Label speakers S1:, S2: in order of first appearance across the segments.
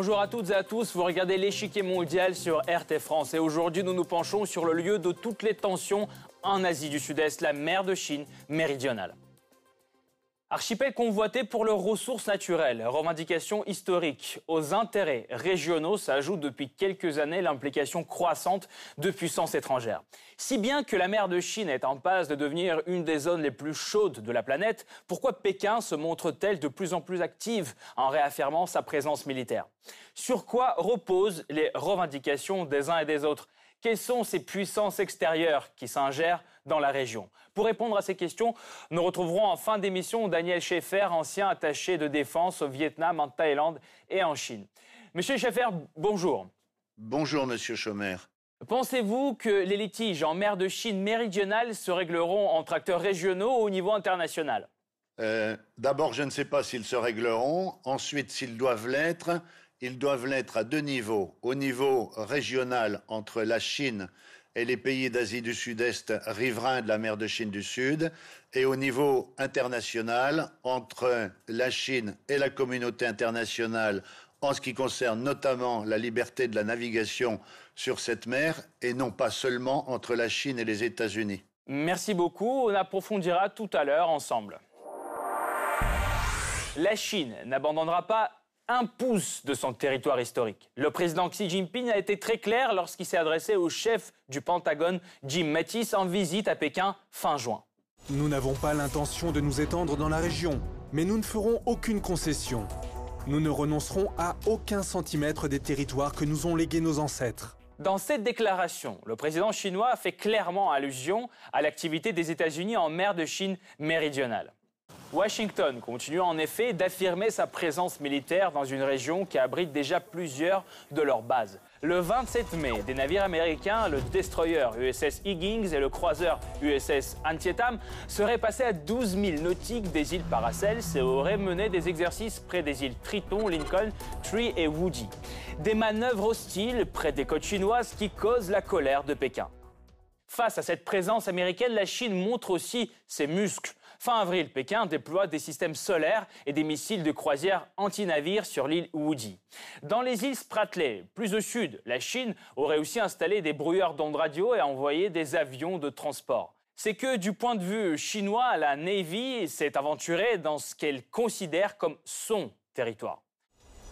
S1: Bonjour à toutes et à tous, vous regardez l'échiquier mondial sur RT France et aujourd'hui nous nous penchons sur le lieu de toutes les tensions en Asie du Sud-Est, la mer de Chine méridionale. Archipel convoité pour leurs ressources naturelles, revendications historiques, aux intérêts régionaux s'ajoute depuis quelques années l'implication croissante de puissances étrangères. Si bien que la mer de Chine est en passe de devenir une des zones les plus chaudes de la planète, pourquoi Pékin se montre-t-elle de plus en plus active en réaffirmant sa présence militaire? Sur quoi reposent les revendications des uns et des autres? Quelles sont ces puissances extérieures qui s'ingèrent dans la région Pour répondre à ces questions, nous retrouverons en fin d'émission Daniel Schaeffer, ancien attaché de défense au Vietnam, en Thaïlande et en Chine. Monsieur Schaeffer, bonjour.
S2: Bonjour, monsieur Chaumer.
S1: Pensez-vous que les litiges en mer de Chine méridionale se régleront entre acteurs régionaux ou au niveau international?
S2: Euh, D'abord, je ne sais pas s'ils se régleront. Ensuite, s'ils doivent l'être, ils doivent l'être à deux niveaux. Au niveau régional entre la Chine et les pays d'Asie du Sud-Est riverains de la mer de Chine du Sud, et au niveau international entre la Chine et la communauté internationale en ce qui concerne notamment la liberté de la navigation sur cette mer, et non pas seulement entre la Chine et les États-Unis.
S1: Merci beaucoup, on approfondira tout à l'heure ensemble. La Chine n'abandonnera pas un pouce de son territoire historique. Le président Xi Jinping a été très clair lorsqu'il s'est adressé au chef du Pentagone, Jim Mattis, en visite à Pékin fin juin.
S3: Nous n'avons pas l'intention de nous étendre dans la région, mais nous ne ferons aucune concession. Nous ne renoncerons à aucun centimètre des territoires que nous ont légués nos ancêtres.
S1: Dans cette déclaration, le président chinois fait clairement allusion à l'activité des États-Unis en mer de Chine méridionale. Washington continue en effet d'affirmer sa présence militaire dans une région qui abrite déjà plusieurs de leurs bases. Le 27 mai, des navires américains, le destroyer USS Higgins et le croiseur USS Antietam, seraient passés à 12 000 nautiques des îles Paracels et auraient mené des exercices près des îles Triton, Lincoln, Tree et Woody. Des manœuvres hostiles près des côtes chinoises qui causent la colère de Pékin. Face à cette présence américaine, la Chine montre aussi ses muscles. Fin avril, Pékin déploie des systèmes solaires et des missiles de croisière anti-navires sur l'île Woody. Dans les îles Spratly, plus au sud, la Chine aurait aussi installé des brouilleurs d'ondes radio et envoyé des avions de transport. C'est que du point de vue chinois, la Navy s'est aventurée dans ce qu'elle considère comme son territoire.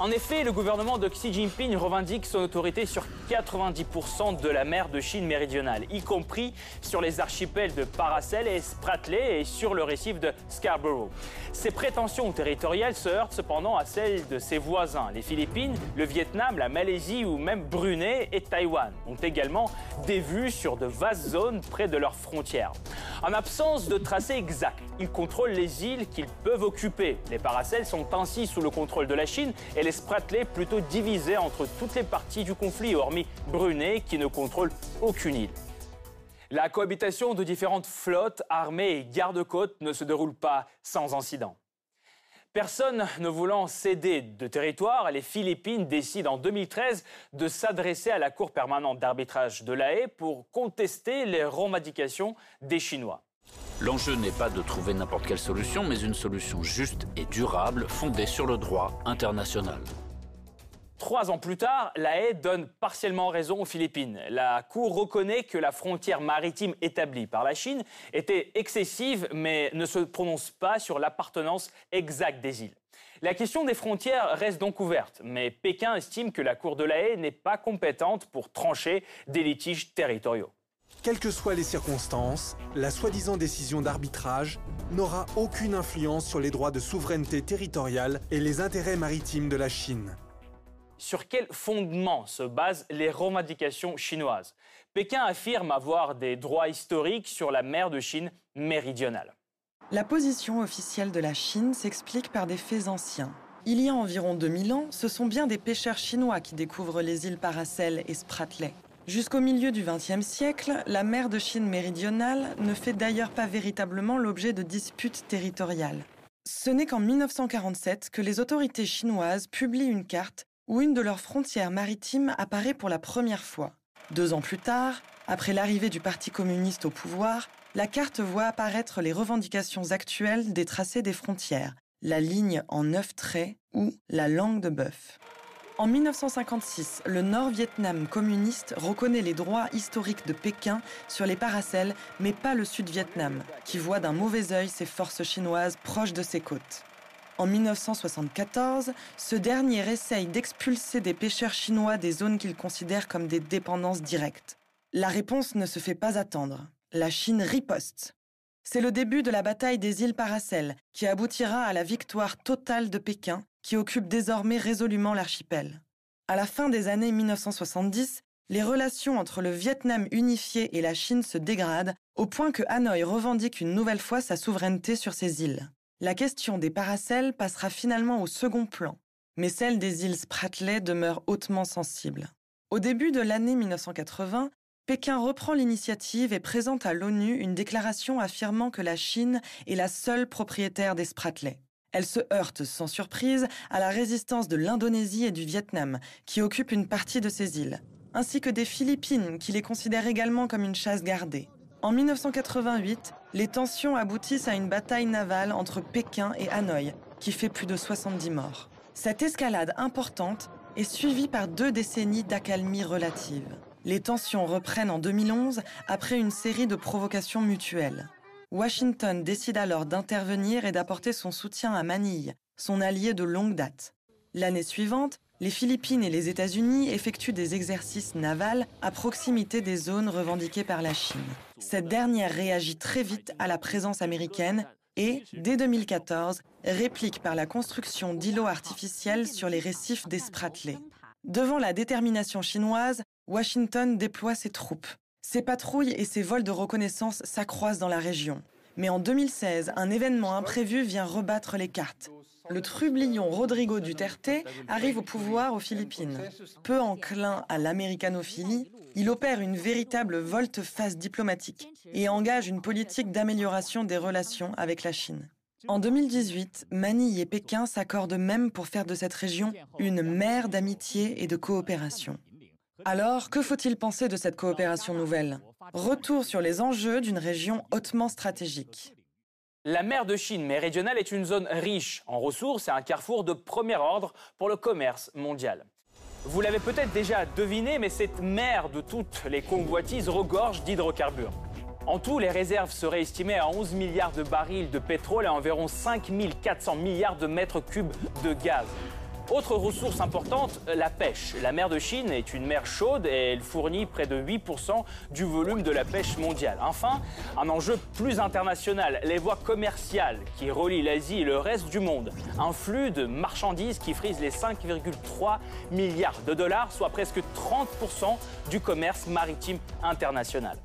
S1: En effet, le gouvernement de Xi Jinping revendique son autorité sur 90% de la mer de Chine méridionale, y compris sur les archipels de Paracel et Spratly et sur le récif de Scarborough. Ces prétentions territoriales se heurtent cependant à celles de ses voisins. Les Philippines, le Vietnam, la Malaisie ou même Brunei et Taïwan ont également des vues sur de vastes zones près de leurs frontières. En absence de tracé exact, ils contrôlent les îles qu'ils peuvent occuper. Les Paracels sont ainsi sous le contrôle de la Chine et les Spratly plutôt divisés entre toutes les parties du conflit, hormis Brunei qui ne contrôle aucune île. La cohabitation de différentes flottes, armées et gardes-côtes ne se déroule pas sans incident. Personne ne voulant céder de territoire, les Philippines décident en 2013 de s'adresser à la Cour permanente d'arbitrage de La Haye pour contester les revendications des Chinois.
S4: L'enjeu n'est pas de trouver n'importe quelle solution, mais une solution juste et durable fondée sur le droit international.
S1: Trois ans plus tard, la haie donne partiellement raison aux Philippines. La Cour reconnaît que la frontière maritime établie par la Chine était excessive, mais ne se prononce pas sur l'appartenance exacte des îles. La question des frontières reste donc ouverte, mais Pékin estime que la Cour de la haie n'est pas compétente pour trancher des litiges territoriaux.
S3: Quelles que soient les circonstances, la soi-disant décision d'arbitrage n'aura aucune influence sur les droits de souveraineté territoriale et les intérêts maritimes de la Chine.
S1: Sur quel fondement se basent les revendications chinoises? Pékin affirme avoir des droits historiques sur la mer de Chine méridionale.
S5: La position officielle de la Chine s'explique par des faits anciens. Il y a environ 2000 ans, ce sont bien des pêcheurs chinois qui découvrent les îles Paracel et Spratly. Jusqu'au milieu du XXe siècle, la mer de Chine méridionale ne fait d'ailleurs pas véritablement l'objet de disputes territoriales. Ce n'est qu'en 1947 que les autorités chinoises publient une carte où une de leurs frontières maritimes apparaît pour la première fois. Deux ans plus tard, après l'arrivée du Parti communiste au pouvoir, la carte voit apparaître les revendications actuelles des tracés des frontières, la ligne en neuf traits ou la langue de bœuf. En 1956, le Nord-Vietnam communiste reconnaît les droits historiques de Pékin sur les paracels, mais pas le Sud-Vietnam, qui voit d'un mauvais œil ses forces chinoises proches de ses côtes. En 1974, ce dernier essaye d'expulser des pêcheurs chinois des zones qu'il considère comme des dépendances directes. La réponse ne se fait pas attendre. La Chine riposte. C'est le début de la bataille des îles Paracels, qui aboutira à la victoire totale de Pékin, qui occupe désormais résolument l'archipel. À la fin des années 1970, les relations entre le Vietnam unifié et la Chine se dégradent au point que Hanoï revendique une nouvelle fois sa souveraineté sur ces îles la question des paracels passera finalement au second plan, mais celle des îles Spratly demeure hautement sensible. Au début de l'année 1980, Pékin reprend l'initiative et présente à l'ONU une déclaration affirmant que la Chine est la seule propriétaire des Spratly. Elle se heurte sans surprise à la résistance de l'Indonésie et du Vietnam, qui occupent une partie de ces îles, ainsi que des Philippines, qui les considèrent également comme une chasse gardée. En 1988, les tensions aboutissent à une bataille navale entre Pékin et Hanoï, qui fait plus de 70 morts. Cette escalade importante est suivie par deux décennies d'accalmie relative. Les tensions reprennent en 2011 après une série de provocations mutuelles. Washington décide alors d'intervenir et d'apporter son soutien à Manille, son allié de longue date. L'année suivante, les Philippines et les États-Unis effectuent des exercices navals à proximité des zones revendiquées par la Chine. Cette dernière réagit très vite à la présence américaine et, dès 2014, réplique par la construction d'îlots artificiels sur les récifs des Spratly. Devant la détermination chinoise, Washington déploie ses troupes. Ses patrouilles et ses vols de reconnaissance s'accroissent dans la région. Mais en 2016, un événement imprévu vient rebattre les cartes. Le trublion Rodrigo Duterte arrive au pouvoir aux Philippines. Peu enclin à l'américanophilie, il opère une véritable volte-face diplomatique et engage une politique d'amélioration des relations avec la Chine. En 2018, Manille et Pékin s'accordent même pour faire de cette région une mer d'amitié et de coopération. Alors, que faut-il penser de cette coopération nouvelle? Retour sur les enjeux d'une région hautement stratégique.
S1: La mer de Chine méridionale est une zone riche en ressources et un carrefour de premier ordre pour le commerce mondial. Vous l'avez peut-être déjà deviné, mais cette mer de toutes les convoitises regorge d'hydrocarbures. En tout, les réserves seraient estimées à 11 milliards de barils de pétrole et à environ 5 400 milliards de mètres cubes de gaz. Autre ressource importante, la pêche. La mer de Chine est une mer chaude et elle fournit près de 8% du volume de la pêche mondiale. Enfin, un enjeu plus international, les voies commerciales qui relient l'Asie et le reste du monde. Un flux de marchandises qui frise les 5,3 milliards de dollars, soit presque 30% du commerce maritime international.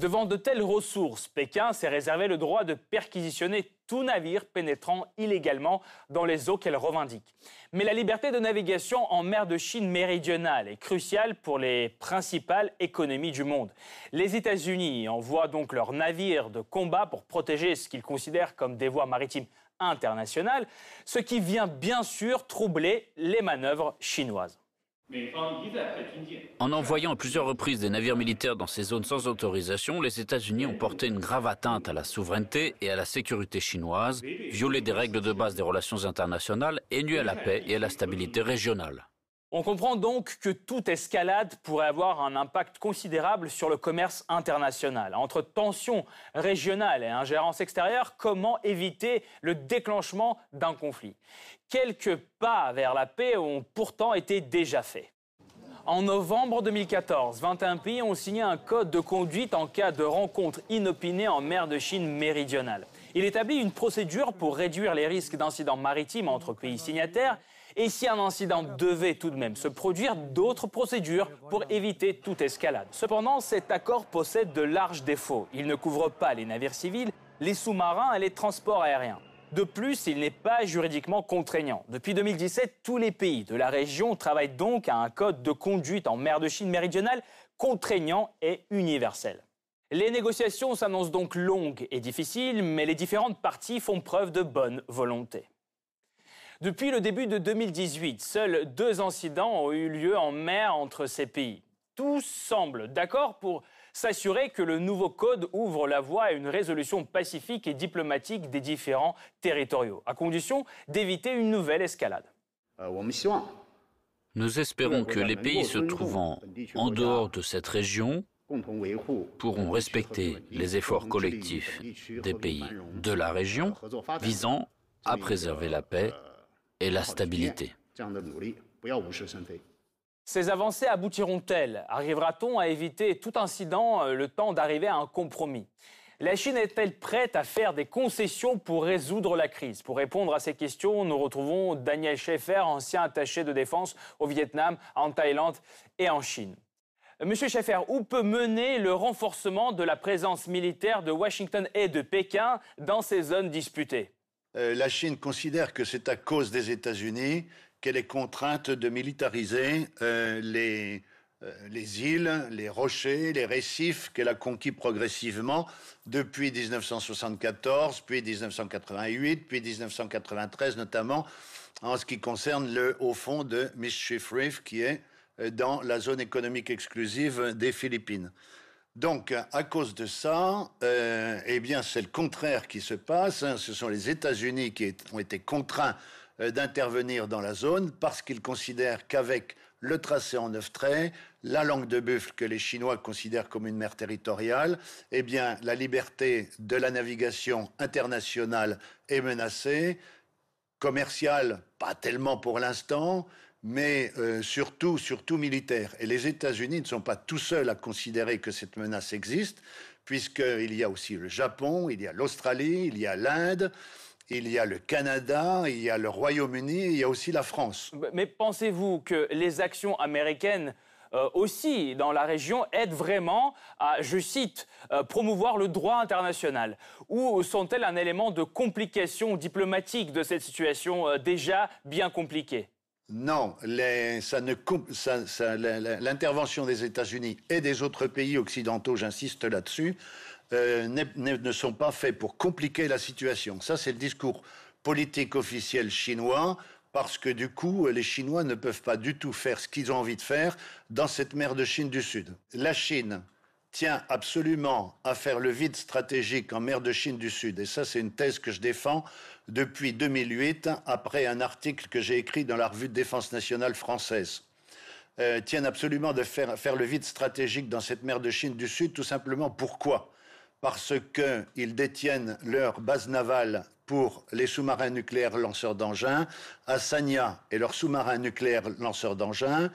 S1: Devant de telles ressources, Pékin s'est réservé le droit de perquisitionner tout navire pénétrant illégalement dans les eaux qu'elle revendique. Mais la liberté de navigation en mer de Chine méridionale est cruciale pour les principales économies du monde. Les États-Unis envoient donc leurs navires de combat pour protéger ce qu'ils considèrent comme des voies maritimes internationales, ce qui vient bien sûr troubler les manœuvres chinoises.
S4: En envoyant à plusieurs reprises des navires militaires dans ces zones sans autorisation, les États-Unis ont porté une grave atteinte à la souveraineté et à la sécurité chinoise, violé des règles de base des relations internationales et nuit à la paix et à la stabilité régionale.
S1: On comprend donc que toute escalade pourrait avoir un impact considérable sur le commerce international. Entre tensions régionales et ingérence extérieure, comment éviter le déclenchement d'un conflit? Quelques pas vers la paix ont pourtant été déjà faits. En novembre 2014, 21 pays ont signé un code de conduite en cas de rencontre inopinée en mer de Chine méridionale. Il établit une procédure pour réduire les risques d'incidents maritimes entre pays signataires et si un incident devait tout de même se produire, d'autres procédures pour éviter toute escalade. Cependant, cet accord possède de larges défauts. Il ne couvre pas les navires civils, les sous-marins et les transports aériens. De plus, il n'est pas juridiquement contraignant. Depuis 2017, tous les pays de la région travaillent donc à un code de conduite en mer de Chine méridionale contraignant et universel. Les négociations s'annoncent donc longues et difficiles, mais les différentes parties font preuve de bonne volonté. Depuis le début de 2018, seuls deux incidents ont eu lieu en mer entre ces pays. Tous semblent d'accord pour s'assurer que le nouveau code ouvre la voie à une résolution pacifique et diplomatique des différents territoriaux, à condition d'éviter une nouvelle escalade.
S4: Nous espérons que les pays se trouvant en dehors de cette région pourront respecter les efforts collectifs des pays de la région visant à préserver la paix et la stabilité.
S1: Ces avancées aboutiront-elles? Arrivera-t-on à éviter tout incident euh, le temps d'arriver à un compromis? La Chine est-elle prête à faire des concessions pour résoudre la crise? Pour répondre à ces questions, nous retrouvons Daniel Schaeffer, ancien attaché de défense au Vietnam, en Thaïlande et en Chine. Monsieur Schaeffer, où peut mener le renforcement de la présence militaire de Washington et de Pékin dans ces zones disputées?
S2: Euh, La Chine considère que c'est à cause des États-Unis qu'elle est contrainte de militariser euh, les, euh, les îles, les rochers, les récifs qu'elle a conquis progressivement depuis 1974, puis 1988, puis 1993 notamment, en ce qui concerne le haut fond de Mischief Reef qui est dans la zone économique exclusive des Philippines. Donc, à cause de ça, euh, eh bien, c'est le contraire qui se passe. Hein. Ce sont les États-Unis qui ont été contraints d'intervenir dans la zone parce qu'ils considèrent qu'avec le tracé en neuf traits, la langue de buffle que les Chinois considèrent comme une mer territoriale, eh bien, la liberté de la navigation internationale est menacée, commerciale, pas tellement pour l'instant, mais euh, surtout, surtout militaire. Et les États-Unis ne sont pas tout seuls à considérer que cette menace existe, puisqu'il y a aussi le Japon, il y a l'Australie, il y a l'Inde, il y a le Canada, il y a le Royaume-Uni, il y a aussi la France.
S1: Mais pensez-vous que les actions américaines euh, aussi dans la région aident vraiment à, je cite, euh, promouvoir le droit international? Ou sont-elles un élément de complication diplomatique de cette situation déjà bien compliquée?
S2: Non, l'intervention des États-Unis et des autres pays occidentaux, j'insiste là-dessus, ne sont pas faits pour compliquer la situation. Ça, c'est le discours politique officiel chinois parce que du coup, les Chinois ne peuvent pas du tout faire ce qu'ils ont envie de faire dans cette mer de Chine du Sud. La Chine tient absolument à faire le vide stratégique en mer de Chine du Sud. Et ça, c'est une thèse que je défends depuis 2008, après un article que j'ai écrit dans la revue de défense nationale française. Euh, tiennent absolument de faire, faire le vide stratégique dans cette mer de Chine du Sud, tout simplement pourquoi? Parce qu'ils détiennent leur base navale pour les sous-marins nucléaires lanceurs d'engins. Sanya et leurs sous-marins nucléaires lanceurs d'engins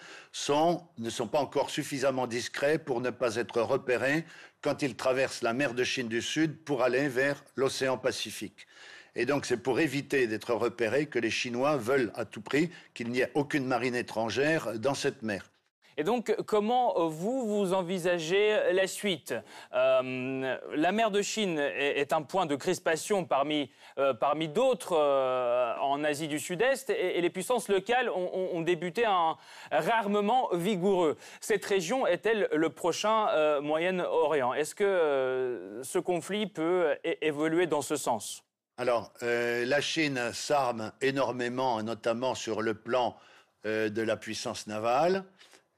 S2: ne sont pas encore suffisamment discrets pour ne pas être repérés quand ils traversent la mer de Chine du Sud pour aller vers l'océan Pacifique. Et donc c'est pour éviter d'être repérés que les Chinois veulent à tout prix qu'il n'y ait aucune marine étrangère dans cette mer.
S1: Et donc, comment euh, vous, vous envisagez la suite? Euh, La mer de Chine est, un point de crispation parmi, euh, parmi d'autres en Asie du Sud-Est et, les puissances locales ont, débuté un réarmement vigoureux. Cette région est-elle le prochain Moyen-Orient? Est-ce que ce conflit peut évoluer dans ce sens?
S2: Alors, la Chine s'arme énormément, notamment sur le plan de la puissance navale.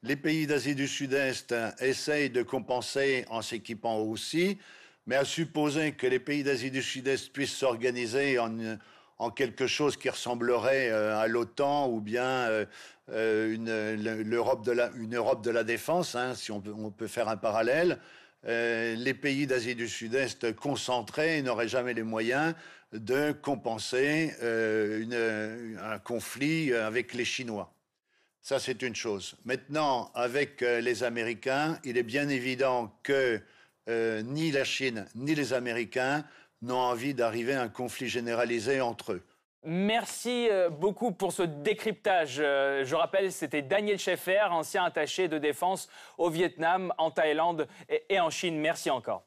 S2: Les pays d'Asie du Sud-Est essayent de compenser en s'équipant aussi, mais à supposer que les pays d'Asie du Sud-Est puissent s'organiser en, quelque chose qui ressemblerait euh, à l'OTAN ou bien euh, euh, une, Europe de la, défense, hein, si on peut, faire un parallèle, les pays d'Asie du Sud-Est concentrés n'auraient jamais les moyens de compenser un conflit avec les Chinois. Ça, c'est une chose. Maintenant, avec euh, les Américains, il est bien évident que euh, ni la Chine ni les Américains n'ont envie d'arriver à un conflit généralisé entre eux.
S1: Merci euh, beaucoup pour ce décryptage. Je rappelle, c'était Daniel Schaeffer, ancien attaché de défense au Vietnam, en Thaïlande et en Chine. Merci encore